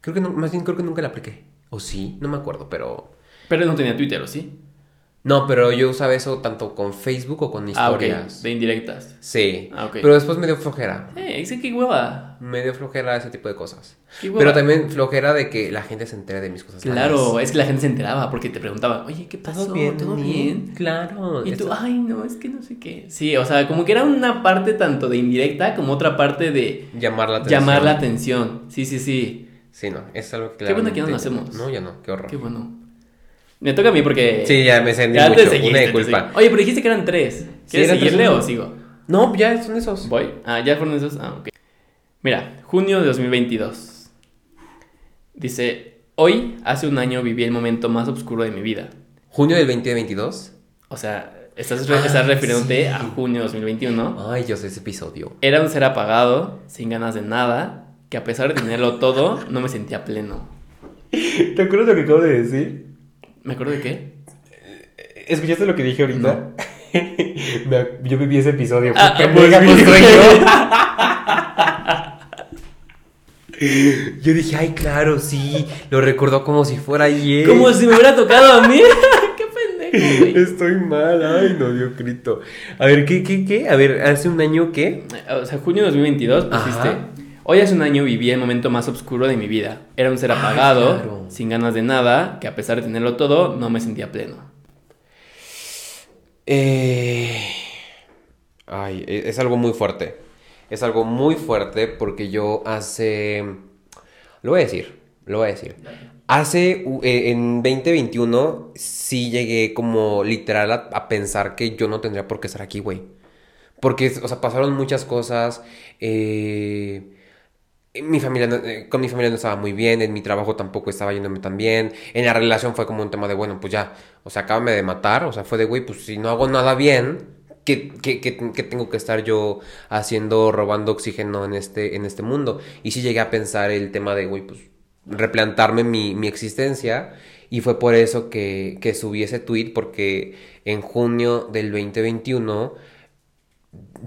Creo que no, más bien creo que nunca la apliqué. ¿O sí? No me acuerdo, pero... Pero no tenía Twitter, ¿o sí? No, pero yo usaba eso tanto con Facebook o con Ah, historias. de indirectas. Sí. Ah. Pero después me dio flojera. Eh, ese qué hueva. Me dio flojera ese tipo de cosas. Qué hueva. Pero también flojera de que la gente se entere de mis cosas. Claro, malas. es que la gente se enteraba porque te preguntaban, oye, ¿qué pasó? ¿Todo bien? Claro. Y tú, ay, no, es que no sé qué. Sí, o sea, como que era una parte tanto de indirecta como otra parte de Llamar la atención. llamar la atención. Sí, sí, sí. Sí, no. Es algo que Qué bueno que ya no lo hacemos. No, ya no. Qué horror. Qué bueno. Me toca a mí porque. Sí, ya me sentí te mucho. seguiste, Una disculpa. seguí. Oye, pero dijiste que eran tres. ¿Quieres tres seguirle o sigo? No, ya son esos. Voy. Ah, ya fueron esos. Ah, ok. Mira, junio de 2022. Dice: Hoy, hace un año, viví el momento más oscuro de mi vida. Junio del 2022. O sea, estás, re- Ah, estás refiriéndote sí. a junio de 2021. Ay, yo sé ese episodio. Era un ser apagado, sin ganas de nada, que a pesar de tenerlo todo, no me sentía pleno. <laughs> ¿Te acuerdas lo que acabo de decir? ¿Me acuerdo de qué? ¿Escuchaste lo que dije ahorita? <laughs> Yo viví ese episodio. Ah, pues, yo. <laughs> Yo dije, ay, claro, sí. Lo recordó como si fuera ayer. Como si me hubiera tocado a mí. <laughs> qué pendejo. Estoy mal, ay, no dio grito. A ver, ¿qué, qué, qué? A ver, hace un año, ¿qué? O sea, junio de 2022 pusiste. Ajá. Hoy hace un año viví el momento más oscuro de mi vida. Era un ser Ay, apagado, claro. sin ganas de nada, que a pesar de tenerlo todo, no me sentía pleno. Eh... Ay, e- es algo muy fuerte. Es algo muy fuerte porque yo hace... Lo voy a decir, lo voy a decir. Hace, eh, en 2021, sí llegué como literal a, a pensar que yo no tendría por qué estar aquí, güey. Porque, o sea, pasaron muchas cosas. eh, mi familia, no- eh, con mi familia no estaba muy bien, en mi trabajo tampoco estaba yéndome tan bien, en la relación fue como un tema de, bueno, pues ya, o sea, acábame de matar, o sea, fue de, güey, pues si no hago nada bien, ¿qué, qué, qué- tengo que estar yo haciendo, robando oxígeno en este, en este mundo? Y sí llegué a pensar el tema de, güey, pues replantarme mi, mi existencia. Y fue por eso que, que subí ese tweet, porque en junio del 2021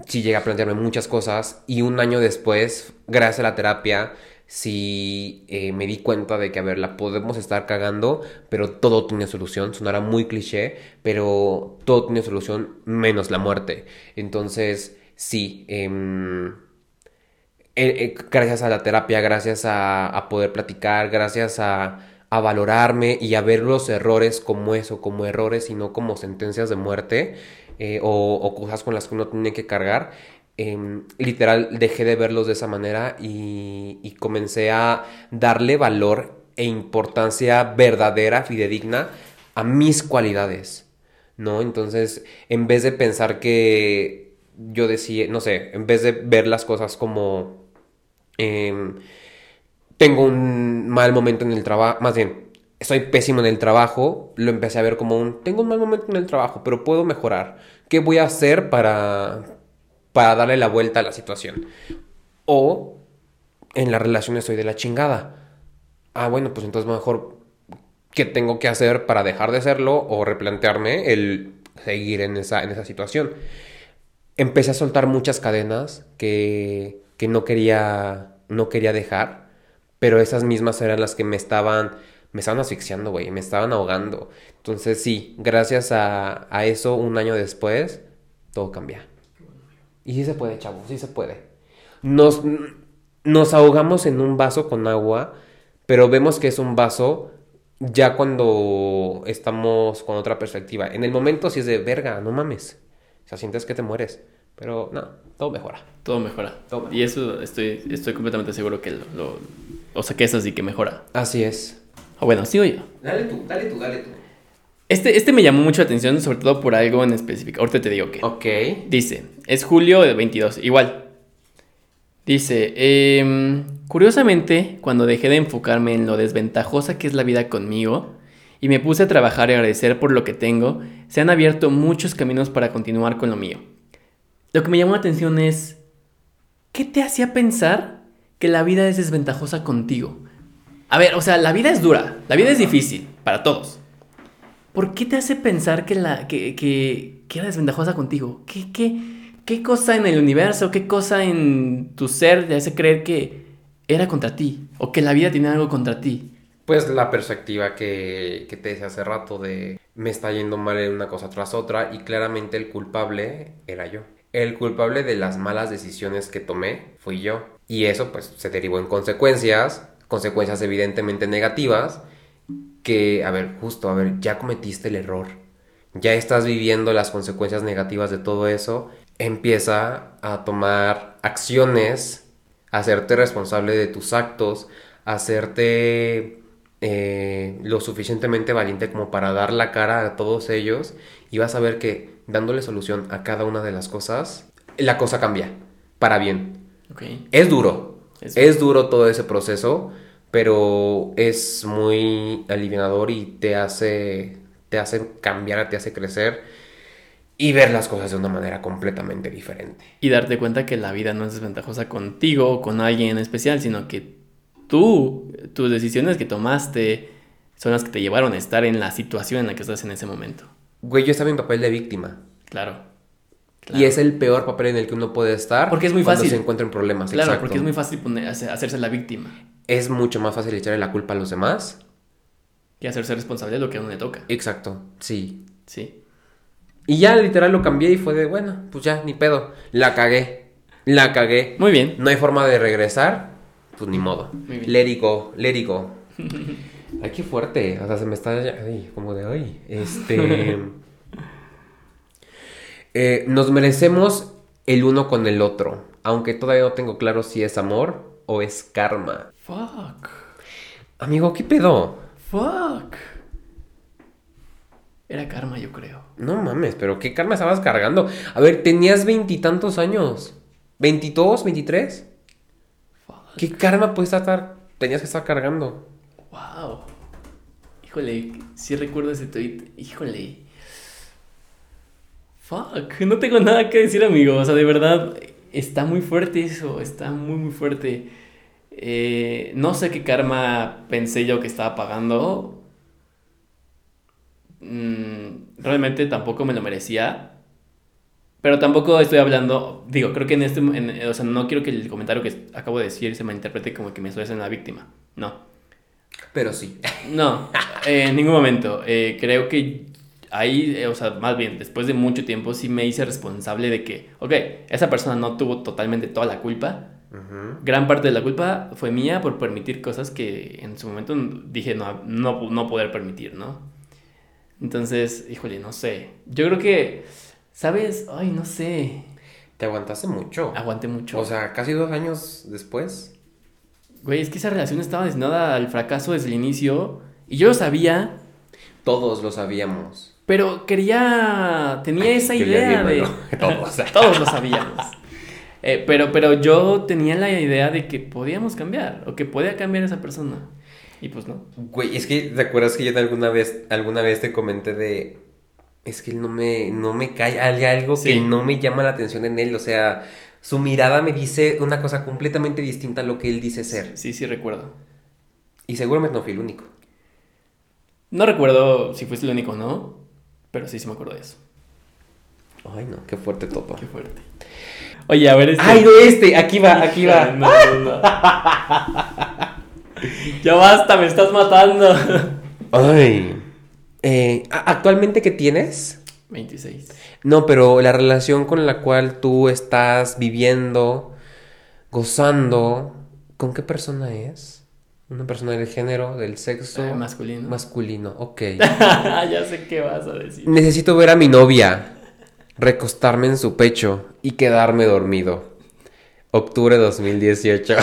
sí llegué a plantearme muchas cosas y un año después, gracias a la terapia, sí eh, me di cuenta de que, a ver, la podemos estar cagando, pero todo tiene solución. Sonará muy cliché, pero todo tiene solución menos la muerte. Entonces, sí, em, eh, eh, gracias a la terapia, gracias a, a poder platicar, gracias a, a valorarme y a ver los errores como eso, como errores y no como sentencias de muerte eh, o, cosas con las que uno tiene que cargar. em, literal, dejé de verlos de esa manera y, y comencé a darle valor e importancia verdadera, fidedigna a mis cualidades, ¿no? Entonces, en vez de pensar que yo decía, no sé, en vez de ver las cosas como em, tengo un mal momento en el trabajo, más bien, estoy pésimo en el trabajo, lo empecé a ver como un, tengo un mal momento en el trabajo, pero puedo mejorar. ¿Qué voy a hacer para, para darle la vuelta a la situación? O en la relación estoy de la chingada. Ah, bueno, pues entonces mejor, ¿qué tengo que hacer para dejar de serlo o replantearme el seguir en esa, en esa situación? Empecé a soltar muchas cadenas que, que no quería, no quería dejar, pero esas mismas eran las que me estaban, me estaban asfixiando, güey, me estaban ahogando. Entonces sí, gracias a, a eso, un año después, todo cambia. Y sí se puede, chavo, sí se puede. Nos, nos ahogamos en un vaso con agua, pero vemos que es un vaso ya cuando estamos con otra perspectiva. En el momento sí es de verga, no mames. O sea, sientes que te mueres. Pero no, todo mejora. Todo mejora. Todo mejora. Y eso estoy, estoy completamente seguro que lo, lo- O sea, que es así que mejora. Así es. O bueno, sigo yo. Dale tú, dale tú, dale tú. Este, este me llamó mucho la atención, sobre todo por algo en específico. Ahorita te digo qué. Ok. Dice, es julio de 22, igual. Dice, em, curiosamente, cuando dejé de enfocarme en lo desventajosa que es la vida conmigo y me puse a trabajar y agradecer por lo que tengo, se han abierto muchos caminos para continuar con lo mío. Lo que me llamó la atención es, ¿qué te hacía pensar que la vida es desventajosa contigo? A ver, o sea, la vida es dura, la vida es difícil para todos. ¿Por qué te hace pensar que, la, que, que, que era desventajosa contigo? ¿Qué, qué, ¿Qué cosa en el universo, qué cosa en tu ser te hace creer que era contra ti? O que la vida tiene algo contra ti. Pues la perspectiva que, que te decía hace rato de me está yendo mal una cosa tras otra y claramente el culpable era yo. El culpable de las malas decisiones que tomé fui yo. Y eso pues se derivó en consecuencias, consecuencias evidentemente negativas, que, a ver, justo, a ver, ya cometiste el error. Ya estás viviendo las consecuencias negativas de todo eso. Empieza a tomar acciones, a hacerte responsable de tus actos, a hacerte eh, lo suficientemente valiente como para dar la cara a todos ellos y vas a ver que dándole solución a cada una de las cosas, la cosa cambia para bien. Es duro, Es es, duro todo ese proceso, pero es muy aliviador y te hace, te hace cambiar, te hace crecer y ver las cosas de una manera completamente diferente. Y darte cuenta que la vida no es desventajosa contigo o con alguien en especial, sino que tú, tus decisiones que tomaste son las que te llevaron a estar en la situación en la que estás en ese momento. Güey, yo estaba en papel de víctima. Claro. Y es el peor papel en el que uno puede estar. Porque es muy cuando fácil. se encuentra en problemas. Claro, exacto. porque es muy fácil poner- hacerse la víctima Es mucho más fácil echarle la culpa a los demás. que hacerse responsable de lo que a uno le toca. Exacto, sí. Sí. Y ya literal lo cambié y fue de, bueno, pues ya, ni pedo. La cagué. La cagué. Muy bien. No hay forma de regresar. Pues ni modo. Muy bien. It go. <laughs> Ay, qué fuerte. O sea, se me está. Ay, como de hoy. Este. <laughs> eh, nos merecemos el uno con el otro. Aunque todavía no tengo claro si es amor o es karma. Fuck. Amigo, ¿qué pedo? Fuck. Era karma, yo creo. No mames, pero ¿qué karma estabas cargando? A ver, tenías veintitantos años. ¿22, 23? Fuck. ¿Qué karma puedes estar, tenías que estar cargando? Wow. Híjole, sí recuerdo ese tweet. Híjole. Fuck, no tengo nada que decir, amigo. O sea, de verdad, está muy fuerte eso. Está muy, muy fuerte. Eh, no sé qué karma pensé yo que estaba pagando. Mm, realmente tampoco me lo merecía. Pero tampoco estoy hablando, digo, creo que en este, en- o sea, no quiero que el comentario que acabo de decir se malinterprete como que me estoy haciendo la víctima. No. Pero sí. No, eh, en ningún momento. Eh, creo que ahí, eh, o sea, más bien, después de mucho tiempo sí me hice responsable de que, ok, esa persona no tuvo totalmente toda la culpa. Gran parte de la culpa fue mía por permitir cosas que en su momento dije no, no, no poder permitir, ¿no? Entonces, híjole, no sé. Yo creo que, ¿sabes? Ay, no sé. Te aguantaste mucho. Aguanté mucho. O sea, casi dos años después. Güey, es que esa relación estaba destinada al fracaso desde el inicio. Y yo lo sabía, Todos lo sabíamos. Pero quería. Tenía esa idea de. <laughs> todos. <laughs> Todos lo sabíamos. Eh, pero, pero yo tenía la idea de que podíamos cambiar. O que podía cambiar esa persona. Y pues no. Güey, es que ¿te acuerdas que yo alguna vez, alguna vez te comenté de es que él no me, no me cae, hay algo que no me llama la atención en él, o sea, su mirada me dice una cosa completamente distinta a lo que él dice ser. Sí, sí, recuerdo. Y seguramente no fui el único. No recuerdo si fuiste el único o no. Pero sí, sí me acuerdo de eso. Ay, no, qué fuerte todo. Qué fuerte. Oye, a ver este. Ay, no, este, aquí va, aquí va. <laughs> No, no, ya basta, me estás matando. Ay. Eh, ¿a- ¿Actualmente qué tienes? 26. No, pero la relación con la cual tú estás viviendo, gozando, ¿con qué persona es? ¿Una persona del género, del sexo? Eh, masculino. Masculino, ok. <laughs> ya sé qué vas a decir. Necesito ver a mi novia, recostarme en su pecho y quedarme dormido. Octubre 2018.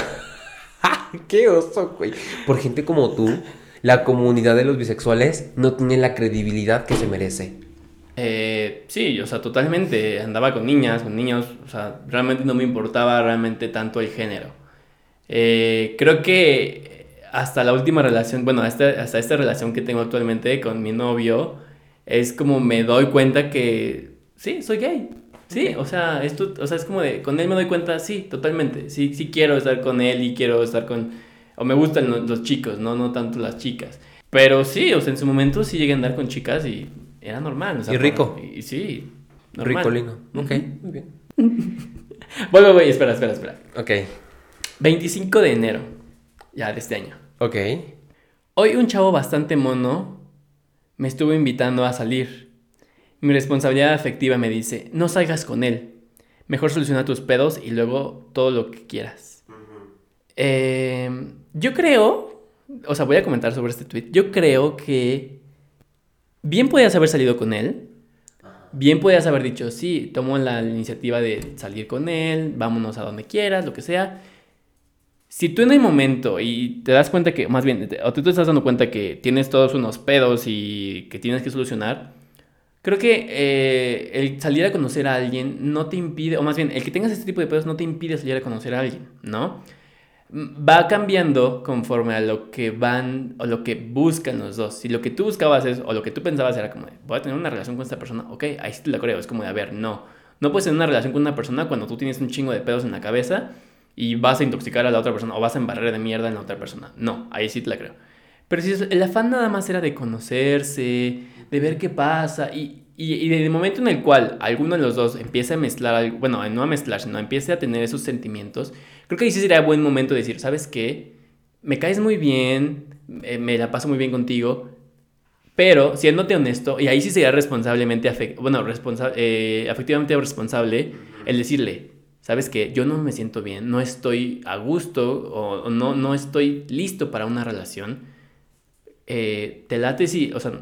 <laughs> ¡Qué oso, güey! Por gente como tú, la comunidad de los bisexuales no tiene la credibilidad que se merece. Eh, sí, o sea, totalmente. Andaba con niñas, con niños. O sea, realmente no me importaba realmente tanto el género. Eh, creo que hasta la última relación, bueno, hasta, hasta esta relación que tengo actualmente con mi novio, es como me doy cuenta que sí, soy gay. Sí, o sea, esto, o sea, es como de, con él me doy cuenta, sí, totalmente. Sí, sí quiero estar con él y quiero estar con, o me gustan los, los chicos, ¿no? No tanto las chicas. Pero sí, o sea, en su momento sí llegué a andar con chicas y era normal. o sea, Y rico. para- Y, sí, normal. Ricolino. Ok, muy bien. <laughs> Voy, voy, voy, espera, espera, espera. Ok, 25 de enero, ya de este año. Ok. Hoy un chavo bastante mono me estuvo invitando a salir. Mi responsabilidad afectiva me dice, no salgas con él. Mejor soluciona tus pedos y luego todo lo que quieras. Eh, yo creo, o sea, voy a comentar sobre este tweet. Yo creo que bien podías haber salido con él. Bien podías haber dicho, sí, tomo la iniciativa de salir con él, vámonos a donde quieras, lo que sea. Si tú en el momento y te das cuenta que, más bien, o tú te estás dando cuenta que tienes todos unos pedos y que tienes que solucionar, creo que eh, el salir a conocer a alguien no te impide, o más bien, el que tengas este tipo de pedos no te impide salir a conocer a alguien, ¿no? Mm, Va cambiando conforme a lo que van o lo que buscan los dos. Si lo que tú buscabas es, o lo que tú pensabas era como, voy a tener una relación con esta persona, ok, ahí sí te la creo, es como de, a ver, no. No puedes tener una relación con una persona cuando tú tienes un chingo de pedos en la cabeza y vas a intoxicar a la otra persona o vas a embarrar de mierda en la otra persona. No, ahí sí te la creo. Pero si el afán nada más era de conocerse, de ver qué pasa y, y, y del momento en el cual alguno de los dos empieza a mezclar, bueno, no a mezclar, sino empiece a tener esos sentimientos, creo que ahí sí sería buen momento de decir, ¿sabes qué? Me caes muy bien, eh, me la paso muy bien contigo, pero siéndote honesto, y ahí sí sería responsablemente, bueno, responsa- eh, afectivamente responsable, el decirle, ¿sabes qué? Yo no me siento bien, no estoy a gusto o, o no, no estoy listo para una relación. Eh, te late si, o sea,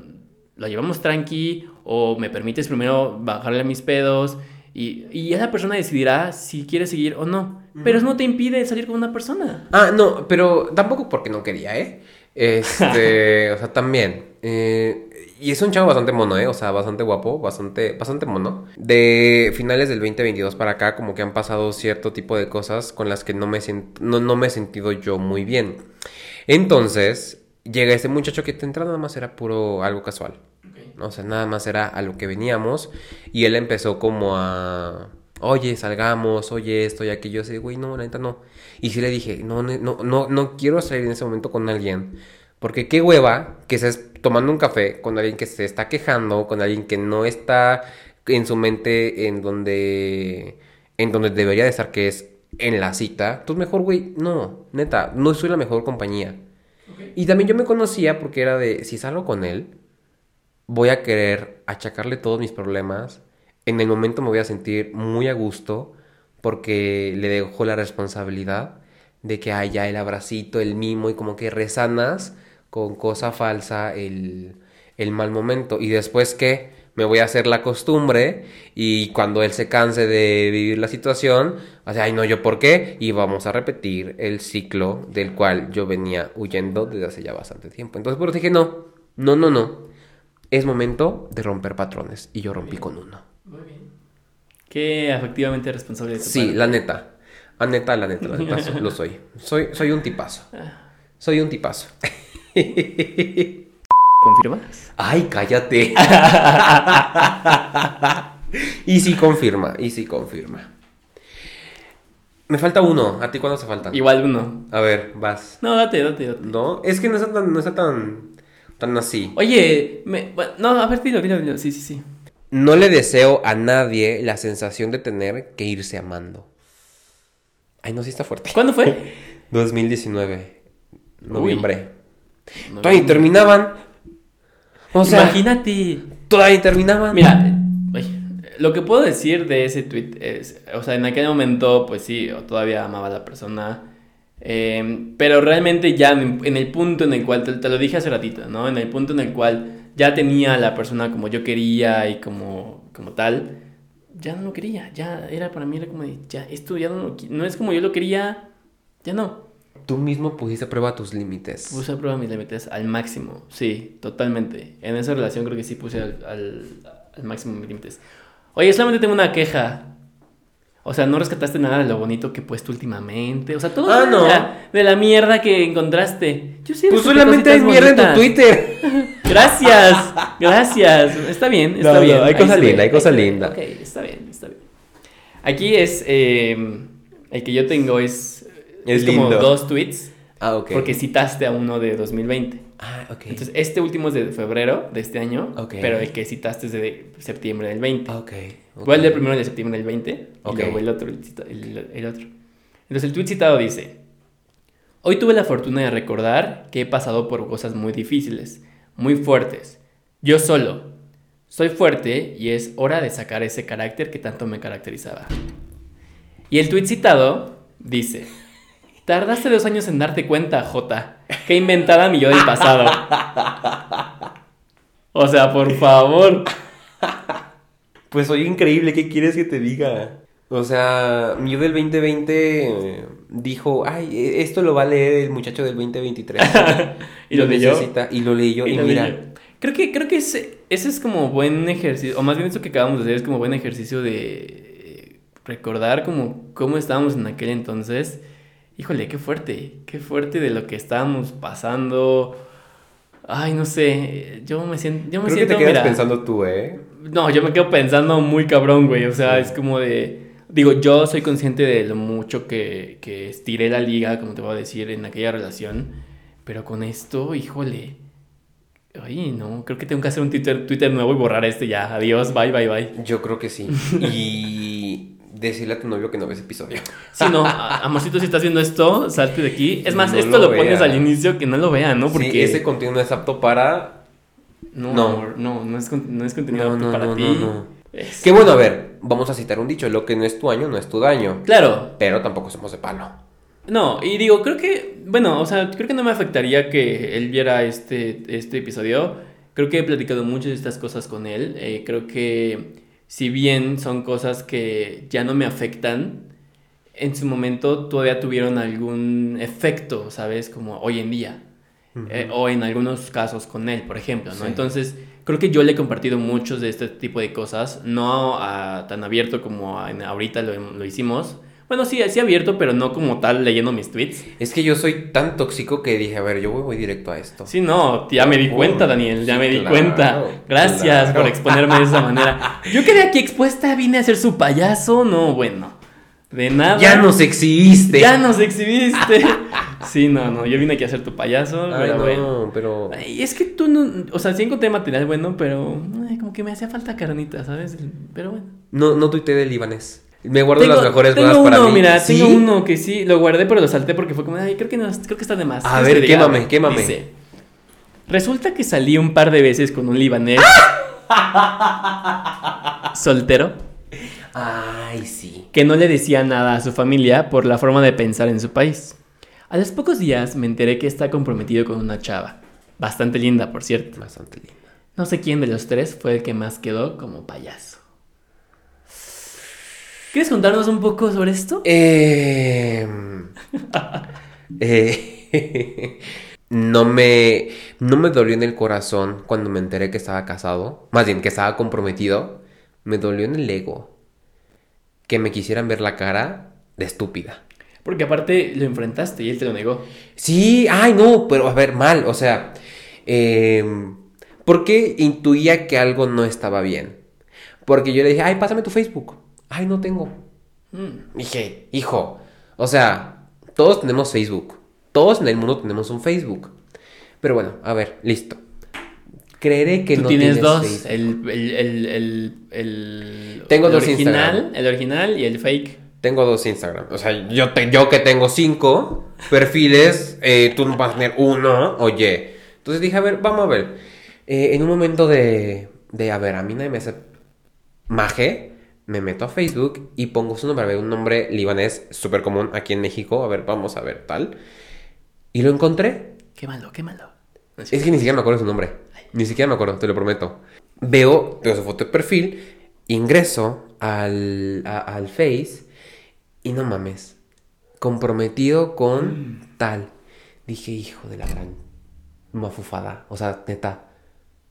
lo llevamos tranqui o me permites primero bajarle a mis pedos y, y esa persona decidirá si quiere seguir o no. Pero eso no te impide salir con una persona. Ah, no, pero tampoco porque no quería, ¿eh? Este, o sea, también. Eh, y es un chavo bastante mono, ¿eh? O sea, bastante guapo, bastante, bastante mono. De finales del 2022 para acá, como que han pasado cierto tipo de cosas con las que no me, no, no me he sentido yo muy bien. Entonces, llega este muchacho que de entrada nada más era puro algo casual. O sea, nada más era a lo que veníamos. Y él empezó como a. Oye, salgamos, oye esto y aquello. Así, güey, no, la neta no. Y sí le dije, no, no, no, no quiero salir en ese momento con alguien. Porque qué hueva que estés tomando un café con alguien que se está quejando, con alguien que no está en su mente en donde. En donde debería de estar, que es en la cita. Entonces, mejor, güey, no, neta, no soy la mejor compañía. Y también yo me conocía porque era de, si salgo con él, voy a querer achacarle todos mis problemas. En el momento me voy a sentir muy a gusto porque le dejo la responsabilidad de que haya el abracito, el mimo y como que resanas con cosa falsa el, el mal momento. Y después que me voy a hacer la costumbre y cuando él se canse de vivir la situación, o sea, ay no, yo por qué, y vamos a repetir el ciclo del cual yo venía huyendo desde hace ya bastante tiempo. Entonces por eso dije, no, no, no, no, es momento de romper patrones y yo rompí con uno. Qué afectivamente responsable de tu Sí, la neta. La neta, la neta, la neta, <laughs> lo soy. Soy, soy un tipazo. Soy un tipazo. <laughs> ¿Confirmas? Ay, cállate. <laughs> y sí confirma, y sí confirma. Me falta uno. ¿A ti cuándo se falta? Igual uno. A ver, vas. No, date, date, date. No, es que no está tan, no está tan, tan así. Oye, me, no, a ver, dilo, dilo, dilo. Sí, sí, sí. No le deseo a nadie la sensación de tener que irse amando. Ay, no, sí está fuerte. ¿Cuándo fue? <laughs> 2019. Noviembre. Todavía terminaban. O sea, imagínate. Todavía terminaban. Mira, lo que puedo decir de ese tweet es, o sea, en aquel momento, pues sí, todavía amaba a la persona. Em, pero realmente ya en, el punto en el cual, te, lo dije hace ratito, ¿no? En el punto en el cual ya tenía a la persona como yo quería y como, como tal, ya no lo quería, ya era para mí, era como de, ya, esto ya no, no es como yo lo quería, ya no. Tú mismo pusiste a prueba tus límites. Puse a prueba mis límites al máximo, sí, totalmente. En esa relación creo que sí puse al, al, al máximo mis límites. Oye, solamente tengo una queja. O sea, no rescataste nada de lo bonito que he puesto últimamente. O sea, todo ah, no. de la mierda que encontraste. Yo sí Pues solamente hay mierda en tu Twitter. <laughs> gracias, gracias. Está bien, está bien. hay cosa linda, hay cosa linda. Ok, está bien, está bien. Aquí es. Eh, el que yo tengo es. Es, como dos tweets. Ah, ok. Porque citaste a uno de 2020. Ah, ok. Entonces, este último es de febrero de este año, pero el que citaste es de septiembre del 20. Ah, ok. Voy a leer primero el de septiembre del 20 y luego el otro, el, otro. Entonces, el tweet citado dice: Hoy tuve la fortuna de recordar que he pasado por cosas muy difíciles, muy fuertes. Yo solo. Soy fuerte y es hora de sacar ese carácter que tanto me caracterizaba. Y el tweet citado dice. Tardaste dos años en darte cuenta, Jota. Qué inventada mi yo del pasado. O sea, por favor. Pues soy increíble, ¿qué quieres que te diga? O sea, yo del 2020 eh, dijo, ay, e, esto lo va a leer el muchacho del 2023. <laughs> y lo, leyó. Y lo leyó, y, mira. Creo que, creo que ese, ese es como buen ejercicio, o más bien eso que acabamos de hacer es como buen ejercicio de recordar como cómo estábamos en aquel entonces híjole, qué fuerte, qué fuerte de lo que estábamos pasando. Ay, no sé, yo me siento, yo me Creo siento, que te quedas pensando tú, ¿eh? No, yo me quedo pensando muy cabrón, güey, o sea, es como de, digo, yo soy consciente de lo mucho que, que estiré la liga, como te voy a decir, en aquella relación, pero con esto, híjole, Ay, no, creo que tengo que hacer un Twitter, Twitter nuevo y borrar este ya. Adiós, bye, bye, bye. Yo creo que sí. Y <laughs> decirle a tu novio que no ves episodio. Sí, no, amorcito, si estás viendo esto, salte de aquí. Es más, esto lo, pones al inicio que no lo vean, ¿no? Porque sí, ese contenido es apto para. No, no, no, no es, no es contenido apto para ti. No, Qué bueno, a ver, vamos a citar un dicho: lo que no es tu año no es tu daño. Claro. Pero tampoco somos de palo. No, y digo, creo que, bueno, o sea, creo que no me afectaría que él viera este, este episodio. Creo que he platicado muchas de estas cosas con él. Eh, creo que si bien son cosas que ya no me afectan, en su momento todavía tuvieron algún efecto, ¿sabes? Como hoy en día. eh, o en algunos casos con él, por ejemplo, ¿no? Sí. Entonces, creo que yo le he compartido muchos de este tipo de cosas, no a- tan abierto como a- ahorita lo, lo hicimos. Bueno, sí, sí abierto, pero no como tal leyendo mis tweets. Es que yo soy tan tóxico que dije, a ver, yo voy, voy directo a esto. Sí, no, ya me di Oh, cuenta, Daniel, ya sí, me di claro, cuenta. Gracias claro. por exponerme de esa manera. Yo quedé aquí expuesta, vine a ser su payaso, no, bueno, de nada. Ya nos exhibiste. Ya nos exhibiste. <laughs> Sí, no, no, yo vine aquí a ser tu payaso, Ay, pero no, pero... Ay, es que tú no, o sea, sí encontré material bueno, pero ay, como que me hacía falta carnita, ¿sabes? Pero bueno. No, no tuiteé del libanés. Me guardo Tengo- las mejores tengo uno, para mí. mira, ¿Sí? tengo uno que sí, lo guardé, pero lo salté porque fue como, ay, creo que no, creo que está de más. A ¿Quieres ver, diga? quémame, quémame. Dice, resulta que salí un par de veces con un libanés soltero Ay, sí. que no le decía nada a su familia por la forma de pensar en su país. A los pocos días me enteré que está comprometido con una chava, bastante linda, por cierto. Bastante lindo. No sé quién de los tres fue el que más quedó como payaso. ¿Quieres contarnos un poco sobre esto? Eh, <laughs> eh, no me no me dolió en el corazón cuando me enteré que estaba casado, más bien que estaba comprometido, me dolió en el ego que me quisieran ver la cara de estúpida. Porque aparte lo enfrentaste y él te lo negó. Sí, ay no, pero a ver, mal, o sea, eh, ¿por qué intuía que algo no estaba bien? Porque yo le dije, ay, pásame tu Facebook. Ay, no tengo. Mm. Dije, hijo, o sea, todos tenemos Facebook. Todos en el mundo tenemos un Facebook. Pero bueno, a ver, listo. Creeré que Tú no tienes dos, Facebook. el, el, el, el, el- Tengo el dos original, Instagram. el original y el fake. Tengo dos Instagram. O sea, yo, te- yo que tengo cinco perfiles, eh, tú no vas a tener uno, oye. Entonces dije, a ver, vamos a ver. Eh, en un momento de, de, a ver, a mí nadie me hace maje, me meto a Facebook y pongo su nombre, a ver, un nombre libanés súper común aquí en México. A ver, vamos a ver, tal. Y lo encontré. Qué malo, qué malo. No es que ni siquiera me acuerdo su nombre. Ni siquiera me acuerdo, te lo prometo. Veo, veo su foto de perfil, ingreso al, a- al Face y no mames. Comprometido con tal. Dije, hijo de la gran mafufada. O sea, neta,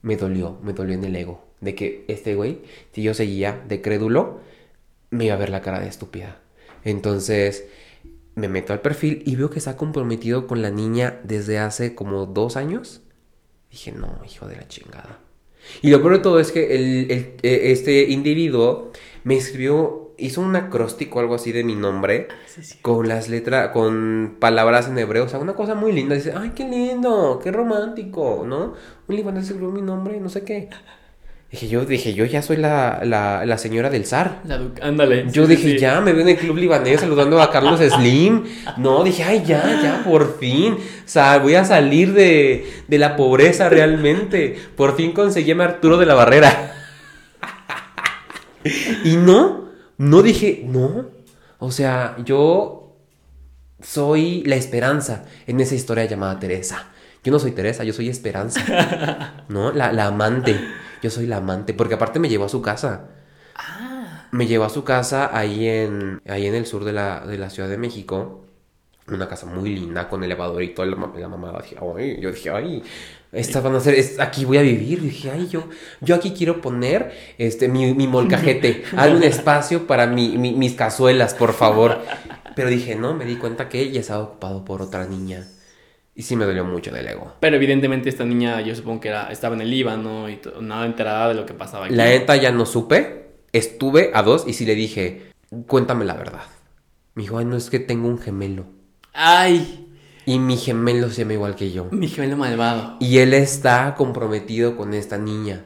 me dolió, me dolió en el ego. De que este güey, si yo seguía de crédulo, me iba a ver la cara de estúpida. Entonces, me meto al perfil y veo que está comprometido con la niña desde hace como dos años. Dije, no, hijo de la chingada. Y lo peor de todo es que el, el- eh, este individuo me escribió, hizo un acróstico o algo así de mi nombre Sí, sí. con las letras, con palabras en hebreo, o sea, una cosa muy linda. Dice, ay, qué lindo, qué romántico, ¿no? Un libanés escribió mi nombre, no sé qué. Dije, yo dije, yo ya soy la, la, la señora del zar. La Ándale. Yo sí, dije, sí. ya, me veo en el club libanés saludando a Carlos <laughs> Slim. No, dije, ay, ya, ya, por fin. O sea, voy a salir de, de la pobreza realmente. Por fin conseguí a Arturo de la Barrera. <laughs> y no, no dije, no. O sea, yo soy la esperanza en esa historia llamada Teresa. Yo no soy Teresa, yo soy Esperanza. <laughs> ¿No? La, la amante. Yo soy la amante. Porque aparte me llevó a su casa. Me llevó a su casa ahí en, ahí en el sur de la, de la Ciudad de México. Una casa muy linda con elevador y toda la, la mamada. Dije, ay, yo dije, ay, estas van a ser, es- aquí voy a vivir. Dije, ay, yo, yo aquí quiero poner este, mi, mi molcajete. <laughs> Hazme un espacio para mi- mi- mis cazuelas, por favor. Pero dije, no, me di cuenta que ella estaba ocupado por otra niña. Y sí me dolió mucho del ego. Pero evidentemente esta niña, yo supongo que era, estaba en el Líbano y nada enterada de lo que pasaba aquí. La neta ya no supe. Estuve a dos y sí le dije, cuéntame la verdad. Me dijo, ay, no es que tengo un gemelo. Ay, Y mi gemelo se llama igual que yo. mi gemelo malvado. Y él está comprometido con esta niña.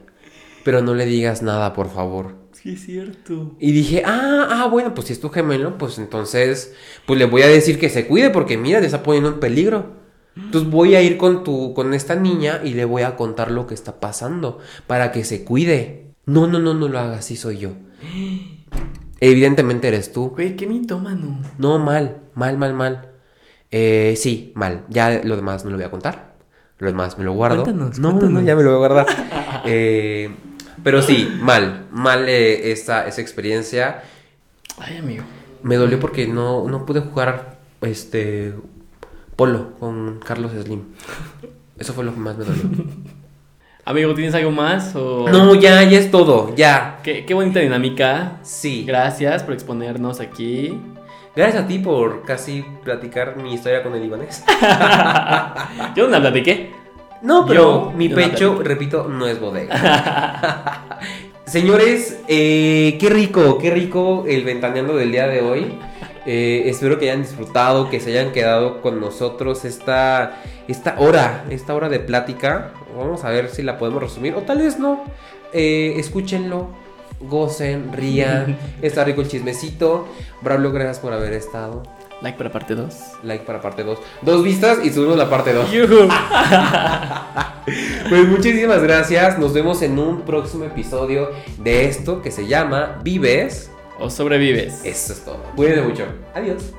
Pero no le digas nada, por favor. Sí, es cierto. Y dije, ah, ah, bueno, pues si es tu gemelo, pues entonces, pues le voy a decir que se cuide porque mira, le está poniendo en peligro. Entonces voy a ir con tu, con esta niña y le voy a contar lo que está pasando para que se cuide. No, no, no, no lo hagas, sí soy yo. <gasps> Evidentemente eres tú. Güey, qué mitómano. No, mal, mal, mal, mal. Eh, sí, mal. Ya lo demás no lo voy a contar. Lo demás me lo guardo. Cuéntanos, no, no, ya me lo voy a guardar. <laughs> Eh, pero sí, mal, mal eh, esa, esa experiencia. Ay, amigo. Me dolió porque no, no pude jugar este polo con Carlos Slim. Eso fue lo que más me dolió. <laughs> Amigo, ¿tienes algo más? O... no, ya, ya es todo, ya. Qué, qué bonita dinámica. Sí. Gracias por exponernos aquí. Gracias a ti por casi platicar mi historia con el libanés. <laughs> Yo no la platiqué. No, pero Yo- mi yo pecho, repito, no es bodega. <laughs> Señores, eh, qué rico, qué rico el ventaneando del día de hoy. Eh, espero que hayan disfrutado, que se hayan quedado con nosotros esta, esta hora, esta hora de plática. Vamos a ver si la podemos resumir, o tal vez no. Eh, escúchenlo, gocen, rían. <laughs> Está rico el chismecito. Braulio, gracias por haber estado. Like para parte 2. Like para parte 2. Dos vistas y subimos la parte 2. Yuhu. <laughs> Pues muchísimas gracias. Nos vemos en un próximo episodio de esto que se llama Vives. O sobrevives. Eso es todo. Cuídense mucho. Adiós.